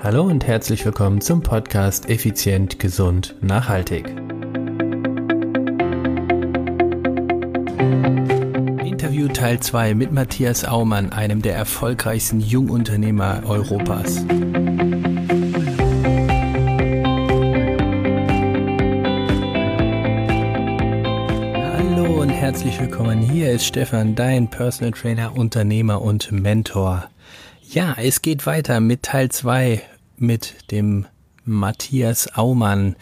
Hallo und herzlich willkommen zum Podcast Effizient, Gesund, Nachhaltig. Interview Teil 2 mit Matthias Aumann, einem der erfolgreichsten Jungunternehmer Europas. Hallo und herzlich willkommen. Hier ist Stefan, dein Personal Trainer, Unternehmer und Mentor. Ja, es geht weiter mit Teil 2 mit dem Matthias Aumann.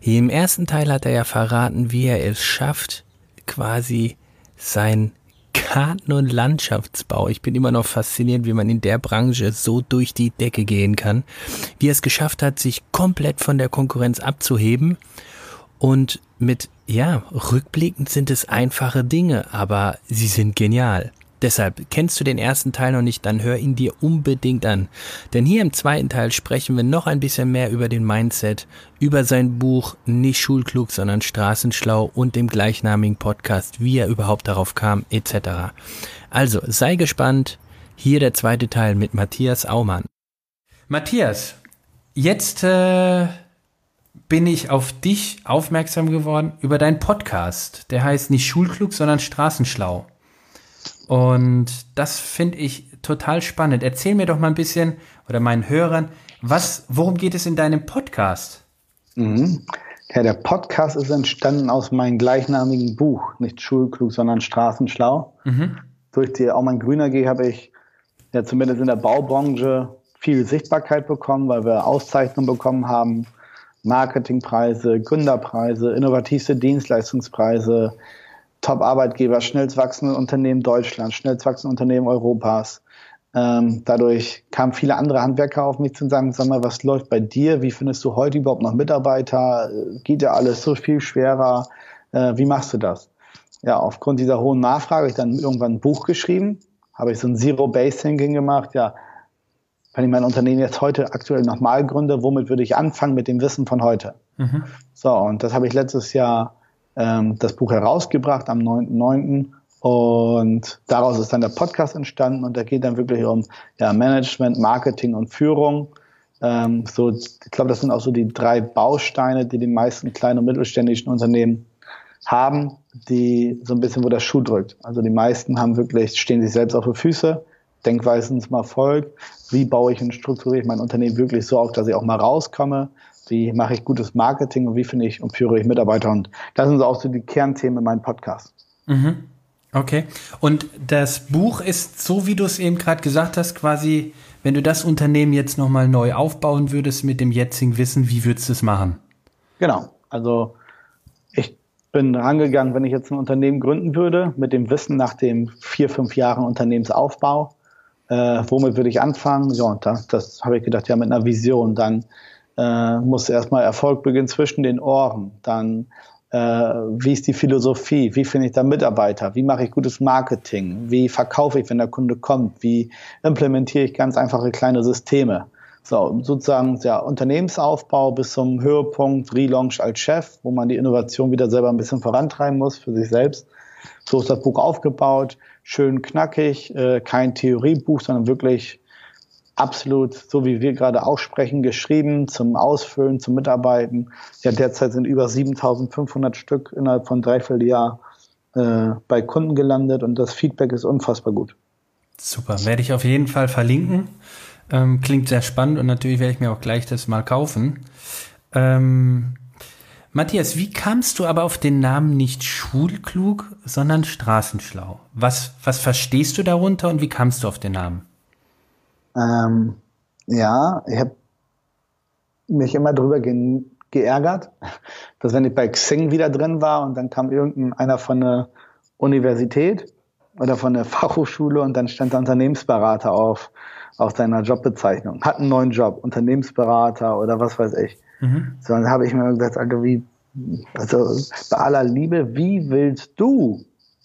Im ersten Teil hat er ja verraten, wie er es schafft, quasi sein Garten- und Landschaftsbau. Ich bin immer noch fasziniert, wie man in der Branche so durch die Decke gehen kann. Wie er es geschafft hat, sich komplett von der Konkurrenz abzuheben. Und mit, ja, rückblickend sind es einfache Dinge, aber sie sind genial. Deshalb, kennst du den ersten Teil noch nicht, dann hör ihn dir unbedingt an. Denn hier im zweiten Teil sprechen wir noch ein bisschen mehr über den Mindset, über sein Buch Nicht Schulklug, sondern Straßenschlau und dem gleichnamigen Podcast, wie er überhaupt darauf kam, etc. Also, sei gespannt. Hier der zweite Teil mit Matthias Aumann. Matthias, jetzt äh, bin ich auf dich aufmerksam geworden über deinen Podcast. Der heißt nicht Schulklug, sondern Straßenschlau. Und das finde ich total spannend. Erzähl mir doch mal ein bisschen oder meinen Hörern, was, worum geht es in deinem Podcast? Mhm. Ja, der Podcast ist entstanden aus meinem gleichnamigen Buch, nicht Schulklug, sondern Straßenschlau. Mhm. Durch die Aumann Grüner G habe ich ja zumindest in der Baubranche viel Sichtbarkeit bekommen, weil wir Auszeichnungen bekommen haben, Marketingpreise, Gründerpreise, innovativste Dienstleistungspreise, Top-Arbeitgeber, schnellst wachsende Unternehmen Deutschlands, schnellst wachsende Unternehmen Europas. Ähm, dadurch kamen viele andere Handwerker auf mich zu sagen, sag mal, was läuft bei dir? Wie findest du heute überhaupt noch Mitarbeiter? Geht ja alles so viel schwerer? Äh, wie machst du das? Ja, aufgrund dieser hohen Nachfrage habe ich dann irgendwann ein Buch geschrieben, habe ich so ein Zero-Base-Thinking gemacht. Ja, wenn ich mein Unternehmen jetzt heute aktuell nochmal gründe, womit würde ich anfangen mit dem Wissen von heute? Mhm. So, und das habe ich letztes Jahr ähm, das Buch herausgebracht am 9.9. Und daraus ist dann der Podcast entstanden und da geht dann wirklich um ja, Management, Marketing und Führung. Ähm, so, ich glaube, das sind auch so die drei Bausteine, die die meisten kleinen und mittelständischen Unternehmen haben, die so ein bisschen, wo der Schuh drückt. Also die meisten haben wirklich, stehen sich selbst auf die Füße, Denkweisen zum Erfolg. Wie baue ich und strukturiere ich mein Unternehmen wirklich so auf, dass ich auch mal rauskomme, wie mache ich gutes Marketing und wie finde ich und führe ich Mitarbeiter. Und das sind so auch so die Kernthemen in meinem Podcast. Mhm. Okay. Und das Buch ist, so wie du es eben gerade gesagt hast, quasi, wenn du das Unternehmen jetzt nochmal neu aufbauen würdest mit dem jetzigen Wissen, wie würdest du es machen? Genau. Also ich bin rangegangen, wenn ich jetzt ein Unternehmen gründen würde, mit dem Wissen nach dem vier, fünf Jahren Unternehmensaufbau, äh, womit würde ich anfangen? Ja, das, das habe ich gedacht, ja, mit einer Vision. Dann äh, muss erstmal Erfolg beginnen zwischen den Ohren. Dann, äh, wie ist die Philosophie? Wie finde ich da Mitarbeiter? Wie mache ich gutes Marketing? Wie verkaufe ich, wenn der Kunde kommt? Wie implementiere ich ganz einfache kleine Systeme? So, sozusagen der Unternehmensaufbau bis zum Höhepunkt Relaunch als Chef, wo man die Innovation wieder selber ein bisschen vorantreiben muss für sich selbst. So ist das Buch aufgebaut, schön knackig, äh, kein Theoriebuch, sondern wirklich absolut, so wie wir gerade aussprechen, geschrieben zum Ausfüllen, zum Mitarbeiten. Ja, derzeit sind über 7500 Stück innerhalb von dreiviertel Jahr äh, bei Kunden gelandet und das Feedback ist unfassbar gut. Super, werde ich auf jeden Fall verlinken. Ähm, klingt sehr spannend und natürlich werde ich mir auch gleich das mal kaufen. Ähm, Matthias, wie kamst du aber auf den Namen nicht schulklug, sondern straßenschlau? Was, was verstehst du darunter und wie kamst du auf den Namen? Ähm, ja, ich habe mich immer drüber ge geärgert, dass wenn ich bei Xing wieder drin war und dann kam irgendeiner von der Universität oder von der Fachhochschule und dann stand der Unternehmensberater auf, auf seiner Jobbezeichnung. Hat einen neuen Job, Unternehmensberater oder was weiß ich. Mhm. So, dann habe ich mir gesagt, also wie, also bei aller Liebe, wie willst du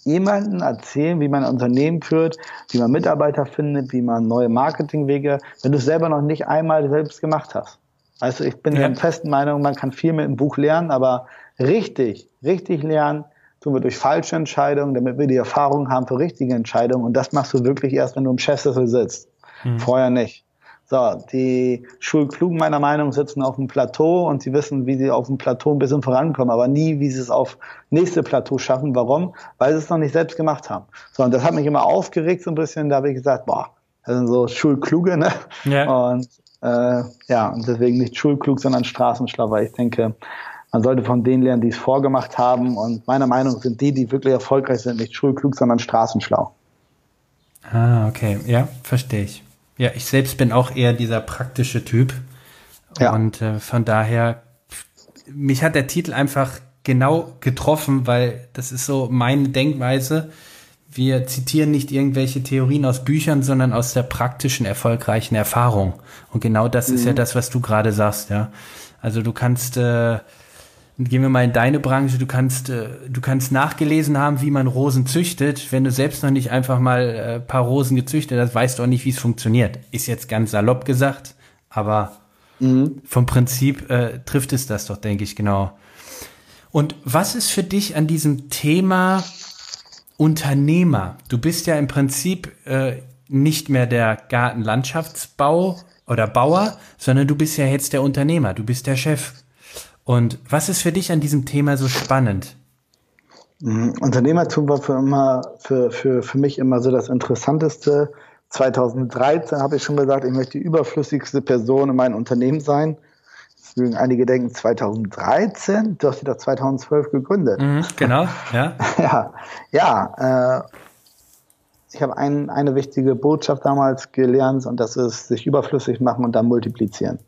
jemanden erzählen, wie man ein Unternehmen führt, wie man Mitarbeiter findet, wie man neue Marketingwege, wenn du es selber noch nicht einmal selbst gemacht hast. Also ich bin ja. der festen Meinung, man kann viel mit dem Buch lernen, aber richtig, richtig lernen tun wir durch falsche Entscheidungen, damit wir die Erfahrung haben für richtige Entscheidungen. Und das machst du wirklich erst, wenn du im Chefsessel sitzt. Mhm. Vorher nicht. So, die Schulklugen meiner Meinung sitzen auf dem Plateau und sie wissen, wie sie auf dem Plateau ein bisschen vorankommen, aber nie, wie sie es auf nächste Plateau schaffen. Warum? Weil sie es noch nicht selbst gemacht haben. So, und das hat mich immer aufgeregt so ein bisschen. Da habe ich gesagt, boah, das sind so Schulkluge, ne? Ja. Und äh, ja, und deswegen nicht schulklug, sondern straßenschlau, weil ich denke, man sollte von denen lernen, die es vorgemacht haben. Und meiner Meinung sind die, die wirklich erfolgreich sind, nicht schulklug, sondern straßenschlau. Ah, okay. Ja, verstehe ich. Ja, ich selbst bin auch eher dieser praktische Typ. Ja. Und äh, von daher, mich hat der Titel einfach genau getroffen, weil das ist so meine Denkweise. Wir zitieren nicht irgendwelche Theorien aus Büchern, sondern aus der praktischen, erfolgreichen Erfahrung. Und genau das mhm. ist ja mhm. das, was du gerade sagst, ja. Also du kannst äh, gehen wir mal in deine Branche, du kannst, äh, du kannst nachgelesen haben, wie man Rosen züchtet. Wenn du selbst noch nicht einfach mal äh, paar Rosen gezüchtet hast, weißt du auch nicht, wie es funktioniert. Ist jetzt ganz salopp gesagt, aber mhm. vom Prinzip äh, trifft es das doch, denke ich, genau. Und was ist für dich an diesem Thema Unternehmer? Du bist ja im Prinzip äh, nicht mehr der Gartenlandschaftsbau oder Bauer, sondern du bist ja jetzt der Unternehmer, du bist der Chef. Und was ist für dich an diesem Thema so spannend? Mhm. Unternehmertum war für, immer, für, für, für mich immer so das Interessanteste. 2013 habe ich schon gesagt, ich möchte die überflüssigste Person in meinem Unternehmen sein. Mögen einige denken, 2013? Du hast doch 2012 gegründet. Mhm, genau, ja. ja, ja äh, ich habe ein, eine wichtige Botschaft damals gelernt und das ist sich überflüssig machen und dann multiplizieren.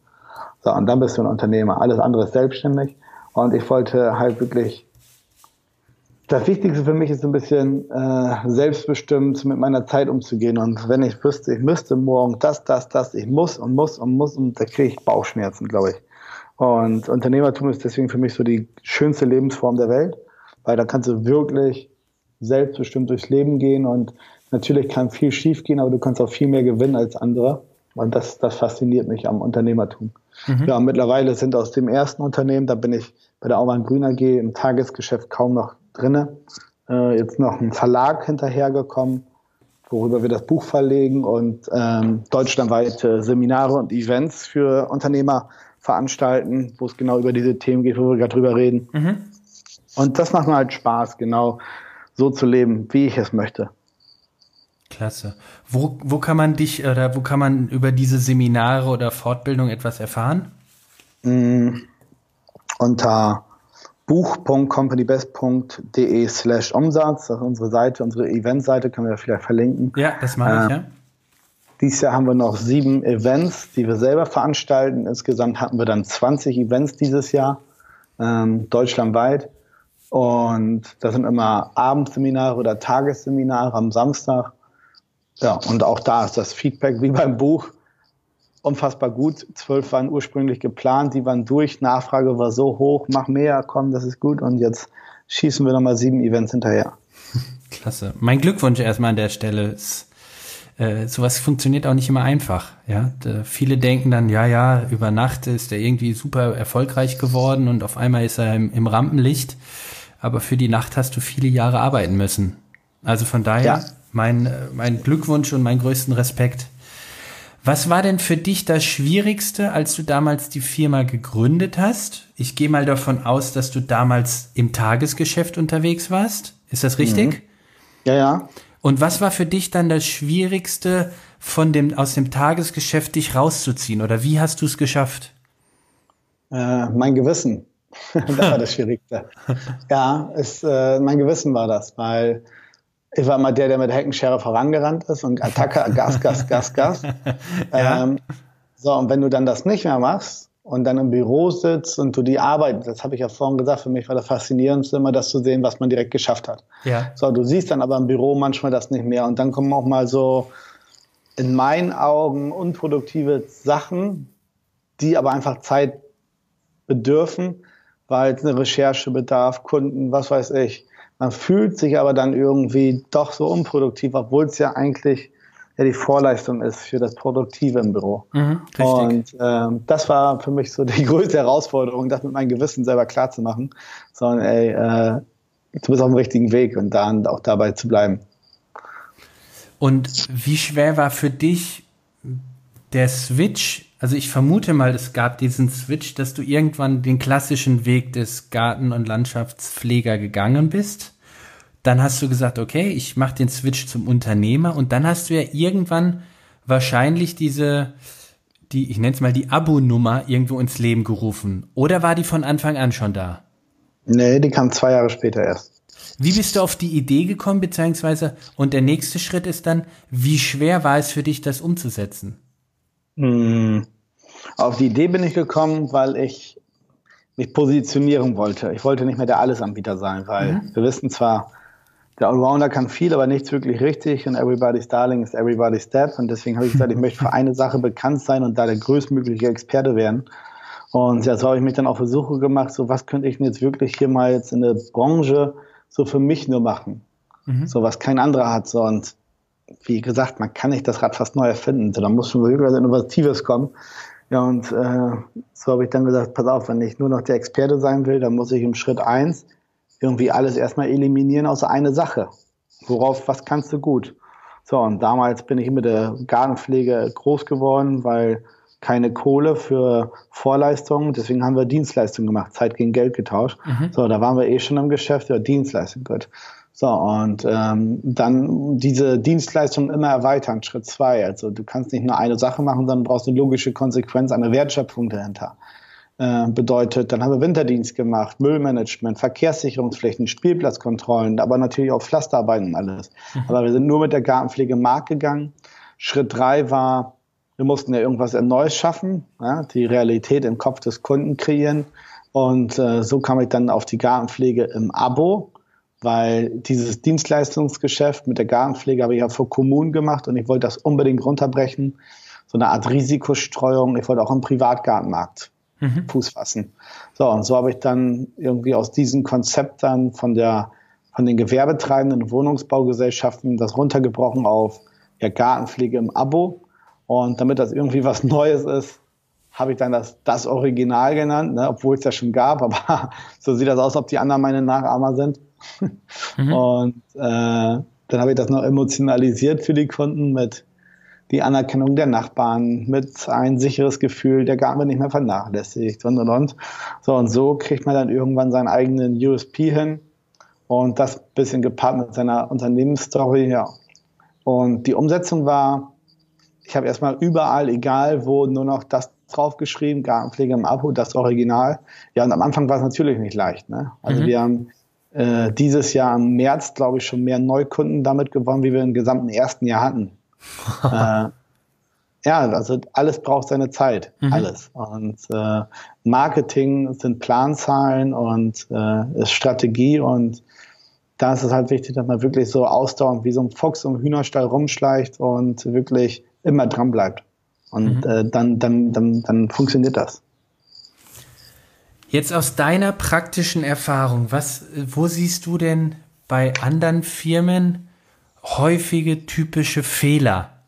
So, und dann bist du ein Unternehmer. Alles andere ist selbstständig. Und ich wollte halt wirklich, das Wichtigste für mich ist ein bisschen äh, selbstbestimmt mit meiner Zeit umzugehen. Und wenn ich wüsste, ich müsste morgen das, das, das, ich muss und muss und muss, und da kriege ich Bauchschmerzen, glaube ich. Und Unternehmertum ist deswegen für mich so die schönste Lebensform der Welt, weil da kannst du wirklich selbstbestimmt durchs Leben gehen und natürlich kann viel schief gehen, aber du kannst auch viel mehr gewinnen als andere. Und das, das fasziniert mich am Unternehmertum. Mhm. Ja, mittlerweile sind aus dem ersten Unternehmen, da bin ich bei der Aumann Grün AG im Tagesgeschäft kaum noch drinne, äh, jetzt noch ein Verlag hinterhergekommen, worüber wir das Buch verlegen und ähm, deutschlandweite Seminare und Events für Unternehmer veranstalten, wo es genau über diese Themen geht, wo wir gerade drüber reden. Mhm. Und das macht mir halt Spaß, genau so zu leben, wie ich es möchte. Klasse. Wo, wo kann man dich oder wo kann man über diese Seminare oder Fortbildung etwas erfahren? Mm, unter buch.companybest.de slash Umsatz, das ist unsere Seite, unsere Eventseite, können wir vielleicht verlinken. Ja, das mache ich, äh, ja. Dieses Jahr haben wir noch sieben Events, die wir selber veranstalten. Insgesamt hatten wir dann 20 Events dieses Jahr, ähm, deutschlandweit. Und das sind immer Abendseminare oder Tagesseminare am Samstag. Ja, und auch da ist das Feedback wie beim Buch unfassbar gut. Zwölf waren ursprünglich geplant, die waren durch. Nachfrage war so hoch, mach mehr, komm, das ist gut. Und jetzt schießen wir nochmal sieben Events hinterher. Klasse. Mein Glückwunsch erstmal an der Stelle. Es, äh, sowas funktioniert auch nicht immer einfach. Ja, da, viele denken dann, ja, ja, über Nacht ist er irgendwie super erfolgreich geworden und auf einmal ist er im, im Rampenlicht. Aber für die Nacht hast du viele Jahre arbeiten müssen. Also von daher ja mein, mein Glückwunsch und meinen größten Respekt. Was war denn für dich das Schwierigste, als du damals die Firma gegründet hast? Ich gehe mal davon aus, dass du damals im Tagesgeschäft unterwegs warst. Ist das richtig? Mhm. Ja, ja. Und was war für dich dann das Schwierigste, von dem, aus dem Tagesgeschäft dich rauszuziehen? Oder wie hast du es geschafft? Äh, mein Gewissen. das war das Schwierigste. ja, es, äh, mein Gewissen war das, weil ich war mal der, der mit Heckenschere vorangerannt ist und Attacke, Gas, Gas, Gas, Gas. ja. ähm, so, und wenn du dann das nicht mehr machst und dann im Büro sitzt und du die Arbeit, das habe ich ja vorhin gesagt, für mich war das Faszinierendste immer das zu sehen, was man direkt geschafft hat. Ja. So, du siehst dann aber im Büro manchmal das nicht mehr und dann kommen auch mal so in meinen Augen unproduktive Sachen, die aber einfach Zeit bedürfen, weil es eine Recherche bedarf, Kunden, was weiß ich. Man fühlt sich aber dann irgendwie doch so unproduktiv, obwohl es ja eigentlich ja die Vorleistung ist für das Produktive im Büro. Mhm, und ähm, das war für mich so die größte Herausforderung, das mit meinem Gewissen selber klar zu machen, sondern ey, äh, du bist auf dem richtigen Weg und dann auch dabei zu bleiben. Und wie schwer war für dich der Switch, also ich vermute mal, es gab diesen Switch, dass du irgendwann den klassischen Weg des Garten- und Landschaftspfleger gegangen bist. Dann hast du gesagt, okay, ich mache den Switch zum Unternehmer und dann hast du ja irgendwann wahrscheinlich diese, die, ich nenne es mal die Abo-Nummer irgendwo ins Leben gerufen. Oder war die von Anfang an schon da? Nee, die kam zwei Jahre später erst. Wie bist du auf die Idee gekommen, beziehungsweise, und der nächste Schritt ist dann, wie schwer war es für dich, das umzusetzen? Hm. Auf die Idee bin ich gekommen, weil ich mich positionieren wollte. Ich wollte nicht mehr der Allesanbieter sein, weil mhm. wir wissen zwar, der Allrounder kann viel, aber nichts wirklich richtig und everybody's darling ist everybody's step und deswegen habe ich gesagt, ich möchte für eine Sache bekannt sein und da der größtmögliche Experte werden. Und ja, so habe ich mich dann auf Versuche gemacht, so was könnte ich denn jetzt wirklich hier mal jetzt in der Branche so für mich nur machen. Mhm. So was kein anderer hat. So und wie gesagt, man kann nicht das Rad fast neu erfinden. So, da muss schon wirklich was Innovatives kommen. Ja, und äh, so habe ich dann gesagt, pass auf, wenn ich nur noch der Experte sein will, dann muss ich im Schritt eins irgendwie alles erstmal eliminieren außer eine Sache. Worauf, was kannst du gut? So, und damals bin ich mit der Gartenpflege groß geworden, weil keine Kohle für Vorleistungen, deswegen haben wir Dienstleistungen gemacht, Zeit gegen Geld getauscht. Mhm. So, da waren wir eh schon im Geschäft, ja, Dienstleistung, gut. So, und ähm, dann diese Dienstleistung immer erweitern, Schritt zwei. Also du kannst nicht nur eine Sache machen, sondern brauchst eine logische Konsequenz, eine Wertschöpfung dahinter. Äh, bedeutet, dann haben wir Winterdienst gemacht, Müllmanagement, Verkehrssicherungspflichten, Spielplatzkontrollen, aber natürlich auch Pflasterarbeiten und alles. Mhm. Aber wir sind nur mit der Gartenpflege im Markt gegangen. Schritt drei war, wir mussten ja irgendwas Neues schaffen, ja, die Realität im Kopf des Kunden kreieren. Und äh, so kam ich dann auf die Gartenpflege im Abo, weil dieses Dienstleistungsgeschäft mit der Gartenpflege habe ich ja vor Kommunen gemacht und ich wollte das unbedingt runterbrechen. So eine Art Risikostreuung. Ich wollte auch im Privatgartenmarkt mhm. Fuß fassen. So, und so habe ich dann irgendwie aus diesem Konzept dann von der von den gewerbetreibenden Wohnungsbaugesellschaften das runtergebrochen auf ja, Gartenpflege im Abo und damit das irgendwie was Neues ist, habe ich dann das, das Original genannt, ne, obwohl es ja schon gab, aber so sieht das aus, ob die anderen meine Nachahmer sind. Mhm. Und äh, dann habe ich das noch emotionalisiert für die Kunden mit die Anerkennung der Nachbarn, mit ein sicheres Gefühl, der Garten wird nicht mehr vernachlässigt und und und. So und so kriegt man dann irgendwann seinen eigenen USP hin und das bisschen gepaart mit seiner Unternehmensstory, ja. Und die Umsetzung war ich habe erstmal überall, egal wo, nur noch das draufgeschrieben, Gartenpflege im Abo, das Original. Ja, und am Anfang war es natürlich nicht leicht. Ne? Also mhm. wir haben äh, dieses Jahr im März, glaube ich, schon mehr Neukunden damit gewonnen, wie wir im gesamten ersten Jahr hatten. äh, ja, also alles braucht seine Zeit, mhm. alles. Und äh, Marketing sind Planzahlen und äh, ist Strategie und da ist es halt wichtig, dass man wirklich so ausdauernd wie so ein Fuchs im Hühnerstall rumschleicht und wirklich immer dran bleibt. Und mhm. äh, dann, dann, dann, dann funktioniert das. Jetzt aus deiner praktischen Erfahrung, was, wo siehst du denn bei anderen Firmen häufige typische Fehler,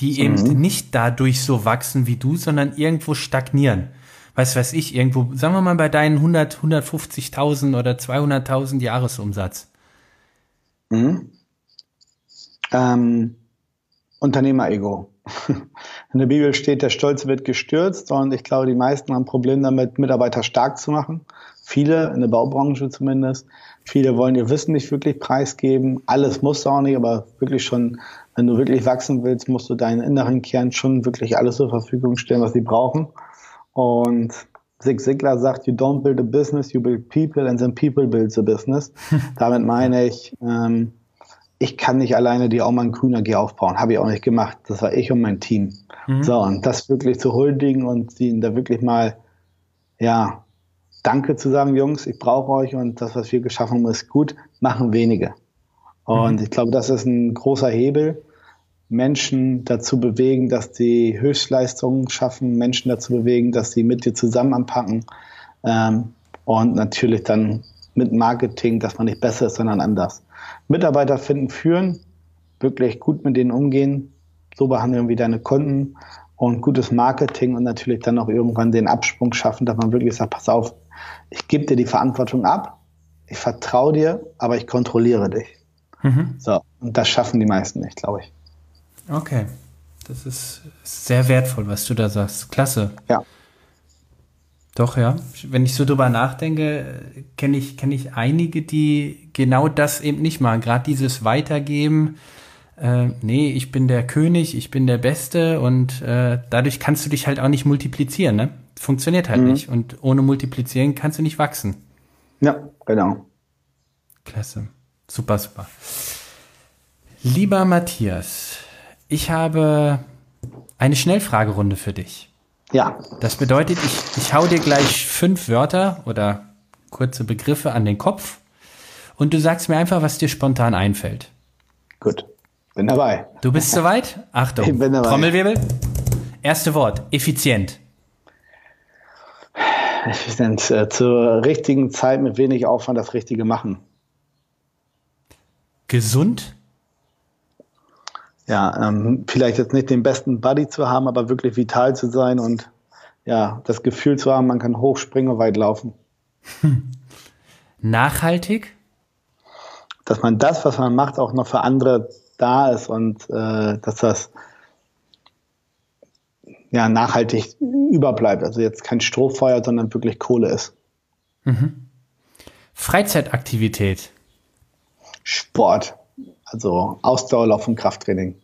die mhm. eben nicht dadurch so wachsen wie du, sondern irgendwo stagnieren? Was weiß ich, irgendwo, sagen wir mal bei deinen 100, 150.000 oder 200.000 Jahresumsatz. Mhm. Ähm, Unternehmer-Ego. In der Bibel steht, der Stolz wird gestürzt und ich glaube, die meisten haben Probleme damit, Mitarbeiter stark zu machen. Viele, in der Baubranche zumindest. Viele wollen ihr Wissen nicht wirklich preisgeben. Alles musst du auch nicht, aber wirklich schon, wenn du wirklich wachsen willst, musst du deinen inneren Kern schon wirklich alles zur Verfügung stellen, was sie brauchen. Und Zig Ziglar sagt, you don't build a business, you build people and then people build the business. Damit meine ich, ähm, ich kann nicht alleine die Aumann Grüner AG aufbauen. Habe ich auch nicht gemacht. Das war ich und mein Team. Mhm. So, und das wirklich zu huldigen und ihnen da wirklich mal, ja, Danke zu sagen, Jungs, ich brauche euch und das, was wir geschaffen haben, ist gut, machen wenige. Und mhm. ich glaube, das ist ein großer Hebel, Menschen dazu bewegen, dass sie Höchstleistungen schaffen, Menschen dazu bewegen, dass sie mit dir zusammen anpacken ähm, und natürlich dann mit Marketing, dass man nicht besser ist, sondern anders. Mitarbeiter finden, führen, wirklich gut mit denen umgehen, so behandeln wie deine Kunden und gutes Marketing und natürlich dann auch irgendwann den Absprung schaffen, dass man wirklich sagt, pass auf, ich gebe dir die Verantwortung ab, ich vertraue dir, aber ich kontrolliere dich. Mhm. So, und das schaffen die meisten nicht, glaube ich. Okay. Das ist sehr wertvoll, was du da sagst. Klasse. Ja. Doch, ja. Wenn ich so drüber nachdenke, kenne ich, kenne ich einige, die genau das eben nicht machen. Gerade dieses Weitergeben. Äh, nee, ich bin der König, ich bin der Beste und äh, dadurch kannst du dich halt auch nicht multiplizieren, ne? Funktioniert halt mhm. nicht. Und ohne Multiplizieren kannst du nicht wachsen. Ja, genau. Klasse. Super, super. Lieber Matthias, ich habe eine Schnellfragerunde für dich. Ja. Das bedeutet, ich, ich hau dir gleich fünf Wörter oder kurze Begriffe an den Kopf und du sagst mir einfach, was dir spontan einfällt. Gut. Bin dabei. Du bist soweit? Achtung. Ich bin dabei. Trommelwirbel. Erste Wort. Effizient. Effizient. Äh, zur richtigen Zeit mit wenig Aufwand das Richtige machen. Gesund? Ja, ähm, vielleicht jetzt nicht den besten Buddy zu haben, aber wirklich vital zu sein und ja, das Gefühl zu haben, man kann hochspringen und weit laufen. Nachhaltig? Dass man das, was man macht, auch noch für andere da ist und äh, dass das ja nachhaltig überbleibt. Also jetzt kein Strohfeuer, sondern wirklich Kohle ist. Mhm. Freizeitaktivität. Sport. Also Ausdauerlauf und Krafttraining.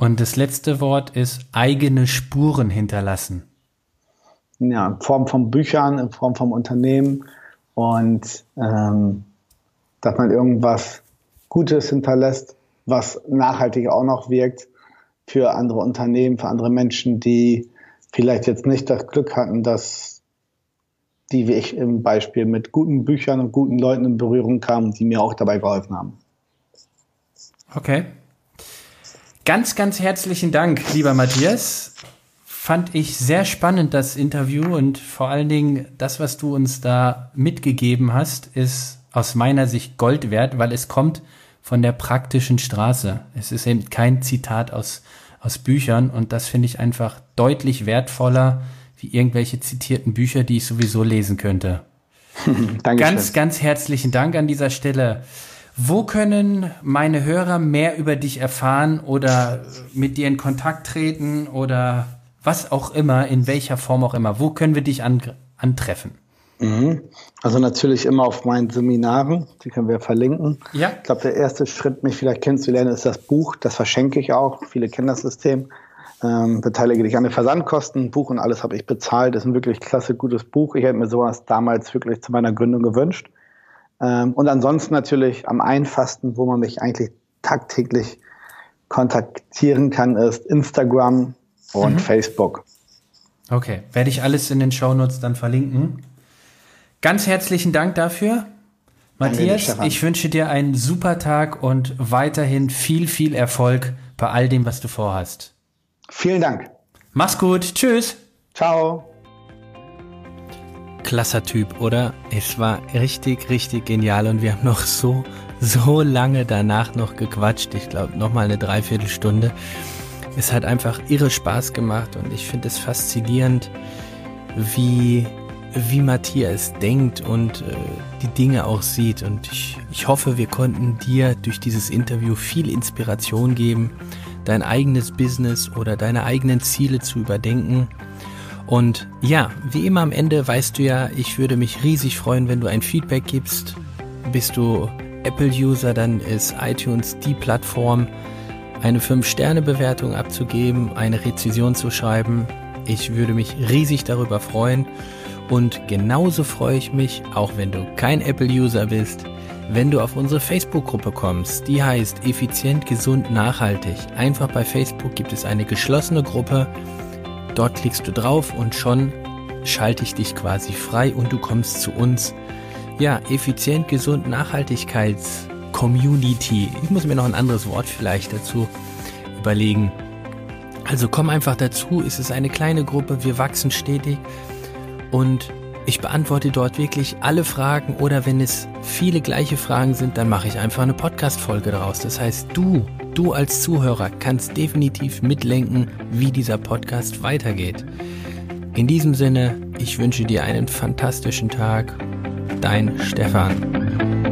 Und das letzte Wort ist eigene Spuren hinterlassen. Ja, in Form von Büchern, in Form von Unternehmen und ähm, dass man irgendwas Gutes hinterlässt, was nachhaltig auch noch wirkt für andere Unternehmen, für andere Menschen, die vielleicht jetzt nicht das Glück hatten, dass die wie ich im Beispiel mit guten Büchern und guten Leuten in Berührung kamen, die mir auch dabei geholfen haben. Okay. Ganz, ganz herzlichen Dank, lieber Matthias. Fand ich sehr spannend, das Interview und vor allen Dingen das, was du uns da mitgegeben hast, ist aus meiner Sicht Gold wert, weil es kommt von der praktischen Straße. Es ist eben kein Zitat aus, aus Büchern und das finde ich einfach deutlich wertvoller wie irgendwelche zitierten Bücher, die ich sowieso lesen könnte. ganz, ganz herzlichen Dank an dieser Stelle. Wo können meine Hörer mehr über dich erfahren oder mit dir in Kontakt treten oder was auch immer, in welcher Form auch immer? Wo können wir dich an, antreffen? Mhm. Also natürlich immer auf meinen Seminaren, die können wir verlinken. Ja. Ich glaube, der erste Schritt, mich vielleicht kennenzulernen, ist das Buch. Das verschenke ich auch. Viele kennen das System. Ähm, beteilige dich an den Versandkosten. Buch und alles habe ich bezahlt. Das ist ein wirklich klasse, gutes Buch. Ich hätte mir sowas damals wirklich zu meiner Gründung gewünscht. Ähm, und ansonsten natürlich am einfachsten, wo man mich eigentlich tagtäglich kontaktieren kann, ist Instagram und mhm. Facebook. Okay, werde ich alles in den Shownotes dann verlinken. Ganz herzlichen Dank dafür. Matthias, ich wünsche dir einen super Tag und weiterhin viel, viel Erfolg bei all dem, was du vorhast. Vielen Dank. Mach's gut. Tschüss. Ciao klasser Typ, oder? Es war richtig, richtig genial und wir haben noch so, so lange danach noch gequatscht. Ich glaube, nochmal eine Dreiviertelstunde. Es hat einfach irre Spaß gemacht und ich finde es faszinierend, wie, wie Matthias denkt und äh, die Dinge auch sieht. Und ich, ich hoffe, wir konnten dir durch dieses Interview viel Inspiration geben, dein eigenes Business oder deine eigenen Ziele zu überdenken und ja, wie immer am Ende weißt du ja, ich würde mich riesig freuen, wenn du ein Feedback gibst. Bist du Apple-User, dann ist iTunes die Plattform, eine 5-Sterne-Bewertung abzugeben, eine Rezession zu schreiben. Ich würde mich riesig darüber freuen. Und genauso freue ich mich, auch wenn du kein Apple-User bist, wenn du auf unsere Facebook-Gruppe kommst. Die heißt Effizient, Gesund, Nachhaltig. Einfach bei Facebook gibt es eine geschlossene Gruppe Dort klickst du drauf und schon schalte ich dich quasi frei und du kommst zu uns. Ja, effizient, gesund, Nachhaltigkeits Community. Ich muss mir noch ein anderes Wort vielleicht dazu überlegen. Also komm einfach dazu, es ist eine kleine Gruppe, wir wachsen stetig und ich beantworte dort wirklich alle Fragen oder wenn es viele gleiche Fragen sind, dann mache ich einfach eine Podcast-Folge daraus. Das heißt, du Du als Zuhörer kannst definitiv mitlenken, wie dieser Podcast weitergeht. In diesem Sinne, ich wünsche dir einen fantastischen Tag. Dein Stefan.